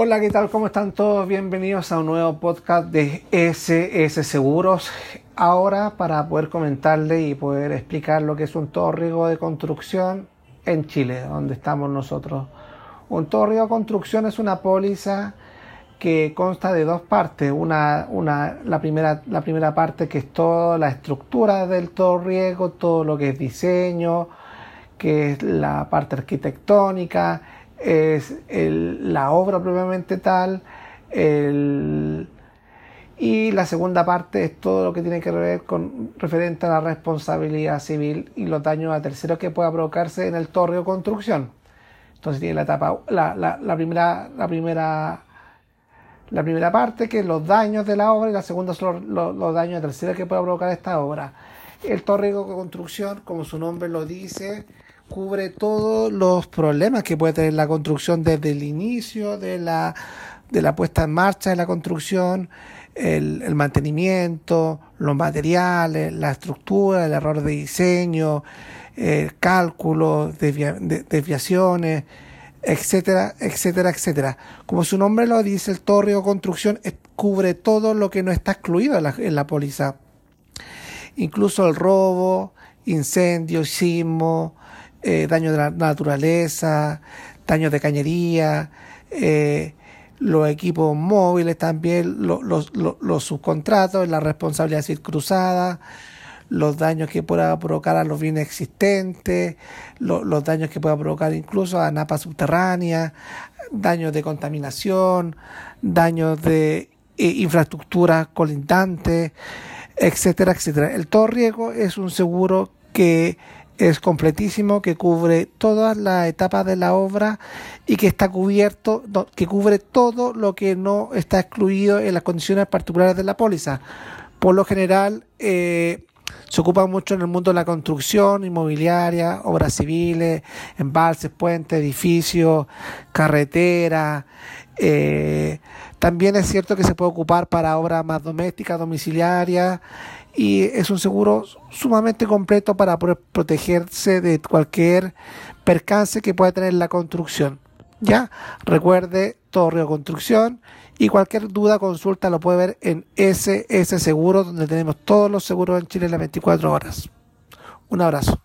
Hola, ¿qué tal? ¿Cómo están todos? Bienvenidos a un nuevo podcast de SS Seguros. Ahora para poder comentarle y poder explicar lo que es un torrigo de construcción en Chile, donde estamos nosotros. Un torrigo de construcción es una póliza que consta de dos partes. Una, una, la, primera, la primera parte que es toda la estructura del torriego, todo lo que es diseño, que es la parte arquitectónica es la obra propiamente tal, y la segunda parte es todo lo que tiene que ver con referente a la responsabilidad civil y los daños a terceros que pueda provocarse en el torre o construcción. Entonces tiene la etapa, la, la, primera, la primera la primera parte, que es los daños de la obra, y la segunda son los, daños a terceros que pueda provocar esta obra. El torre o construcción, como su nombre lo dice, cubre todos los problemas que puede tener la construcción desde el inicio de la, de la puesta en marcha de la construcción, el, mantenimiento, los materiales, la estructura, el error de diseño, el cálculo, desviaciones, etcétera, etcétera, etcétera. Como su nombre lo dice, el torre o construcción cubre todo lo que no está excluido en la, en la póliza. Incluso el robo, incendio, sismo, eh, daño de la naturaleza, daños de cañería, eh, los equipos móviles también, los, subcontratos, la responsabilidad civil cruzada, los daños que pueda provocar a los bienes existentes, los daños que pueda provocar incluso a napas subterráneas, daños de contaminación, daños de eh, infraestructuras colindantes, etcétera, etcétera. El todo riesgo es un seguro que es completísimo, que cubre todas las etapas de la obra y que está cubierto, que cubre todo lo que no está excluido en las condiciones particulares de la póliza. Por lo general, eh, se ocupa mucho en el mundo de la construcción inmobiliaria, obras civiles, embalses, puentes, edificios, carreteras. Eh, también es cierto que se puede ocupar para obras más domésticas, domiciliarias y es un seguro sumamente completo para protegerse de cualquier percance que pueda tener la construcción. Ya, recuerde Torre o Construcción y cualquier duda, consulta lo puede ver en SS Seguro, donde tenemos todos los seguros en Chile en las 24 horas. Un abrazo.